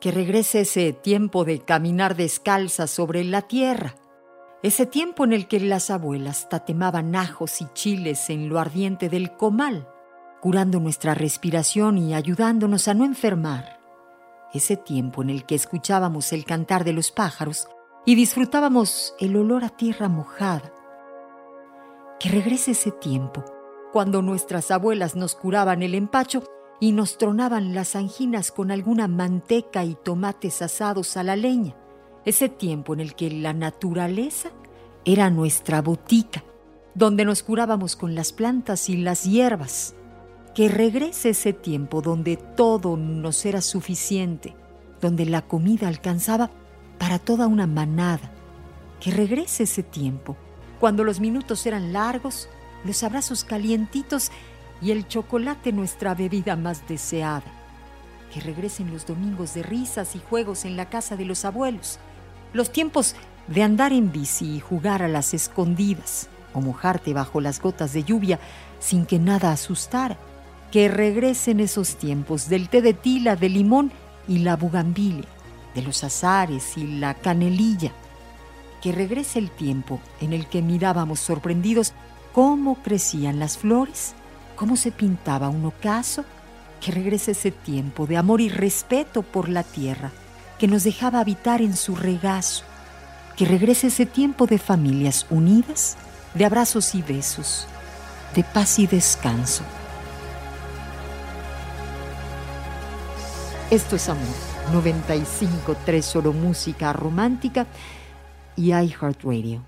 Que regrese ese tiempo de caminar descalza sobre la tierra. Ese tiempo en el que las abuelas tatemaban ajos y chiles en lo ardiente del comal curando nuestra respiración y ayudándonos a no enfermar. Ese tiempo en el que escuchábamos el cantar de los pájaros y disfrutábamos el olor a tierra mojada. Que regrese ese tiempo, cuando nuestras abuelas nos curaban el empacho y nos tronaban las anginas con alguna manteca y tomates asados a la leña. Ese tiempo en el que la naturaleza era nuestra botica, donde nos curábamos con las plantas y las hierbas que regrese ese tiempo donde todo nos era suficiente, donde la comida alcanzaba para toda una manada. Que regrese ese tiempo, cuando los minutos eran largos, los abrazos calientitos y el chocolate nuestra bebida más deseada. Que regresen los domingos de risas y juegos en la casa de los abuelos, los tiempos de andar en bici y jugar a las escondidas, o mojarte bajo las gotas de lluvia sin que nada asustara que regresen esos tiempos del té de tila, de limón y la bugambilia, de los azares y la canelilla. Que regrese el tiempo en el que mirábamos sorprendidos cómo crecían las flores, cómo se pintaba un ocaso. Que regrese ese tiempo de amor y respeto por la tierra que nos dejaba habitar en su regazo. Que regrese ese tiempo de familias unidas, de abrazos y besos, de paz y descanso. Esto es Amor 95.3 solo música romántica y iHeartRadio.